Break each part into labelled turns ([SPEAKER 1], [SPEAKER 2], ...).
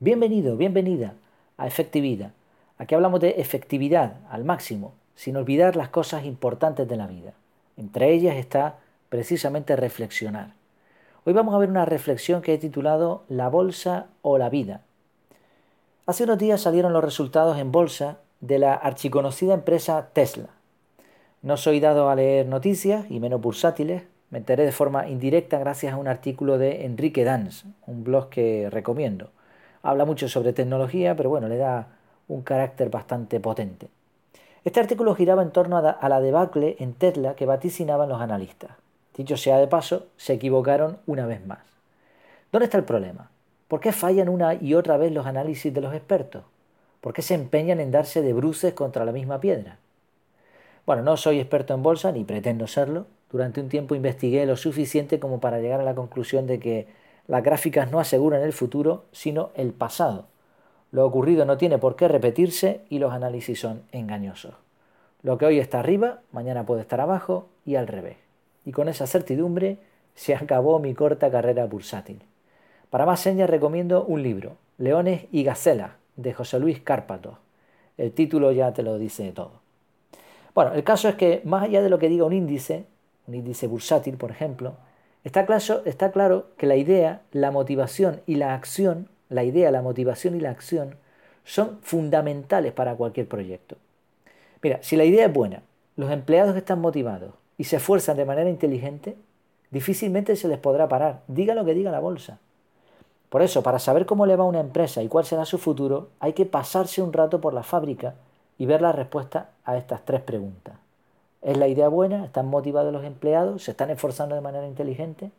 [SPEAKER 1] Bienvenido, bienvenida a Efectividad. Aquí hablamos de efectividad al máximo, sin olvidar las cosas importantes de la vida. Entre ellas está precisamente reflexionar. Hoy vamos a ver una reflexión que he titulado La bolsa o la vida. Hace unos días salieron los resultados en bolsa de la archiconocida empresa Tesla. No soy dado a leer noticias y menos bursátiles, me enteré de forma indirecta gracias a un artículo de Enrique Dans, un blog que recomiendo habla mucho sobre tecnología, pero bueno, le da un carácter bastante potente. Este artículo giraba en torno a la debacle en Tesla que vaticinaban los analistas. Dicho sea de paso, se equivocaron una vez más. ¿Dónde está el problema? ¿Por qué fallan una y otra vez los análisis de los expertos? ¿Por qué se empeñan en darse de bruces contra la misma piedra? Bueno, no soy experto en bolsa ni pretendo serlo. Durante un tiempo investigué lo suficiente como para llegar a la conclusión de que las gráficas no aseguran el futuro, sino el pasado. Lo ocurrido no tiene por qué repetirse y los análisis son engañosos. Lo que hoy está arriba, mañana puede estar abajo y al revés. Y con esa certidumbre se acabó mi corta carrera bursátil. Para más señas recomiendo un libro, Leones y Gacelas, de José Luis Cárpato. El título ya te lo dice todo. Bueno, el caso es que más allá de lo que diga un índice, un índice bursátil, por ejemplo, Está claro, que la idea, la motivación y la acción, la idea, la motivación y la acción son fundamentales para cualquier proyecto. Mira, si la idea es buena, los empleados están motivados y se esfuerzan de manera inteligente, difícilmente se les podrá parar, diga lo que diga la bolsa. Por eso, para saber cómo le va a una empresa y cuál será su futuro, hay que pasarse un rato por la fábrica y ver la respuesta a estas tres preguntas. ¿Es la idea buena? ¿Están motivados los empleados? ¿Se están esforzando de manera inteligente?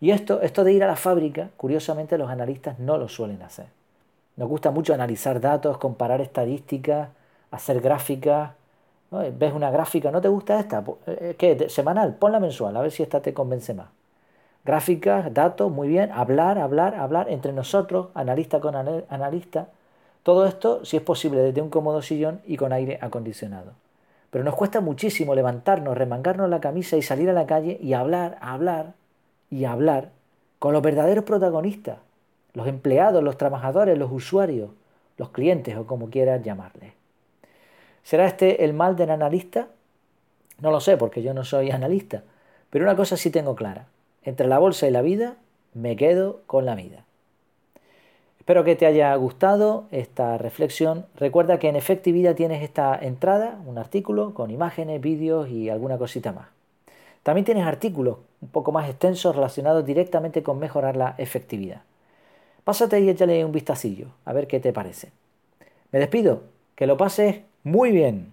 [SPEAKER 1] Y esto, esto de ir a la fábrica, curiosamente los analistas no lo suelen hacer. Nos gusta mucho analizar datos, comparar estadísticas, hacer gráficas. ¿Ves una gráfica? ¿No te gusta esta? Eh, eh, ¿Qué? ¿Semanal? Ponla mensual, a ver si esta te convence más. Gráficas, datos, muy bien. Hablar, hablar, hablar entre nosotros, analista con analista. Todo esto, si es posible, desde un cómodo sillón y con aire acondicionado. Pero nos cuesta muchísimo levantarnos, remangarnos la camisa y salir a la calle y hablar, hablar y hablar con los verdaderos protagonistas, los empleados, los trabajadores, los usuarios, los clientes o como quieras llamarles. ¿Será este el mal del analista? No lo sé porque yo no soy analista, pero una cosa sí tengo clara. Entre la bolsa y la vida, me quedo con la vida. Espero que te haya gustado esta reflexión. Recuerda que en Efectividad tienes esta entrada, un artículo con imágenes, vídeos y alguna cosita más. También tienes artículos un poco más extensos relacionados directamente con mejorar la efectividad. Pásate y échale un vistacillo, a ver qué te parece. Me despido, que lo pases muy bien.